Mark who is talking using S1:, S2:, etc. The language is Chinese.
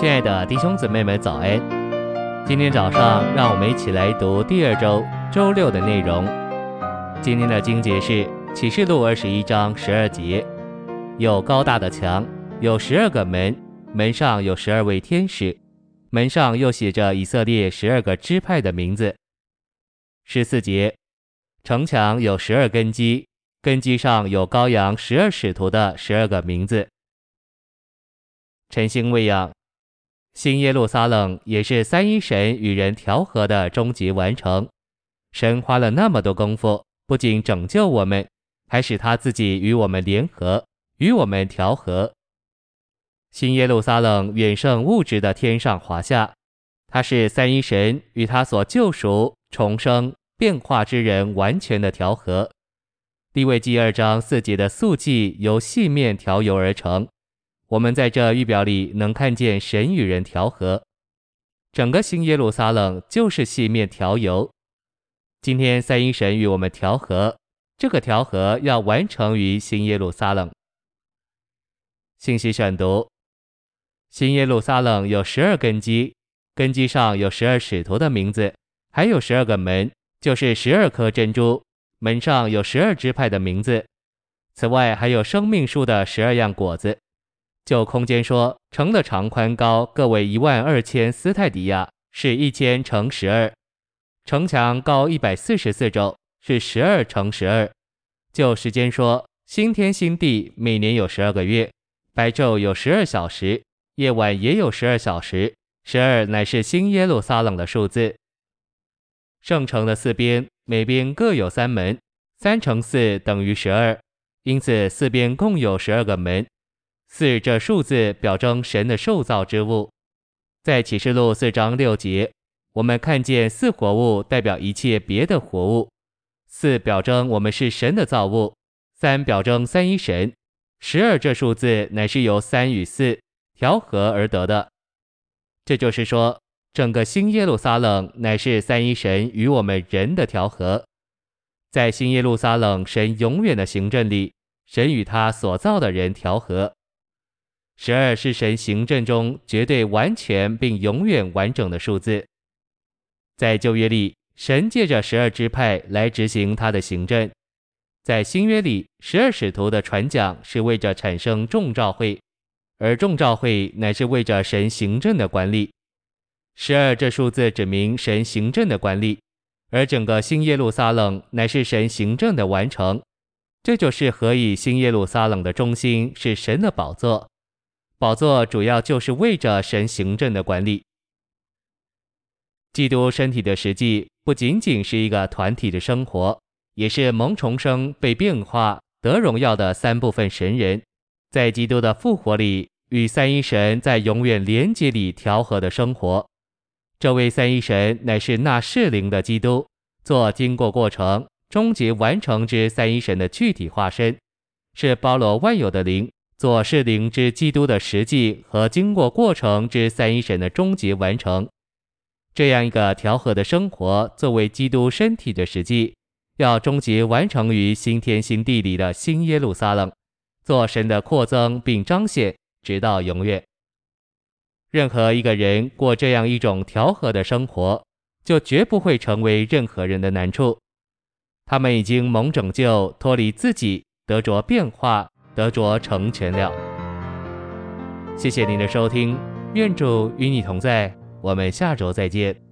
S1: 亲爱的弟兄姊妹们，早安！今天早上，让我们一起来读第二周周六的内容。今天的经节是启示录二十一章十二节：有高大的墙，有十二个门，门上有十二位天使，门上又写着以色列十二个支派的名字。十四节：城墙有十二根基，根基上有羔羊十二使徒的十二个名字。晨星喂养。新耶路撒冷也是三一神与人调和的终极完成。神花了那么多功夫，不仅拯救我们，还使他自己与我们联合，与我们调和。新耶路撒冷远胜物质的天上华夏，它是三一神与他所救赎、重生、变化之人完全的调和。利未记二章四节的素祭由细面调油而成。我们在这预表里能看见神与人调和，整个新耶路撒冷就是细面调油。今天三一神与我们调和，这个调和要完成于新耶路撒冷。信息选读：新耶路撒冷有十二根基，根基上有十二使徒的名字，还有十二个门，就是十二颗珍珠，门上有十二支派的名字。此外还有生命树的十二样果子。就空间说，城的长宽高各为一万二千斯泰迪亚，是一千乘十二；城墙高一百四十四肘，是十二乘十二。就时间说，新天新地每年有十二个月，白昼有十二小时，夜晚也有十二小时。十二乃是新耶路撒冷的数字。圣城的四边，每边各有三门，三乘四等于十二，因此四边共有十二个门。四这数字表征神的受造之物，在启示录四章六节，我们看见四活物代表一切别的活物，四表征我们是神的造物，三表征三一神，十二这数字乃是由三与四调和而得的。这就是说，整个新耶路撒冷乃是三一神与我们人的调和，在新耶路撒冷神永远的行政里，神与他所造的人调和。十二是神行政中绝对完全并永远完整的数字。在旧约里，神借着十二支派来执行他的行政；在新约里，十二使徒的传讲是为着产生众召会，而众召会乃是为着神行政的管理。十二这数字指明神行政的管理，而整个新耶路撒冷乃是神行政的完成。这就是何以新耶路撒冷的中心是神的宝座。宝座主要就是为着神行政的管理。基督身体的实际不仅仅是一个团体的生活，也是蒙重生、被变化、得荣耀的三部分神人，在基督的复活里与三一神在永远连接里调和的生活。这位三一神乃是那释灵的基督，做经过过程、终结完成之三一神的具体化身，是包罗万有的灵。做是灵之基督的实际和经过过程之三一神的终极完成，这样一个调和的生活，作为基督身体的实际，要终极完成于新天新地里的新耶路撒冷，做神的扩增并彰显，直到永远。任何一个人过这样一种调和的生活，就绝不会成为任何人的难处。他们已经蒙拯救，脱离自己，得着变化。得着成全了。谢谢您的收听，愿主与你同在，我们下周再见。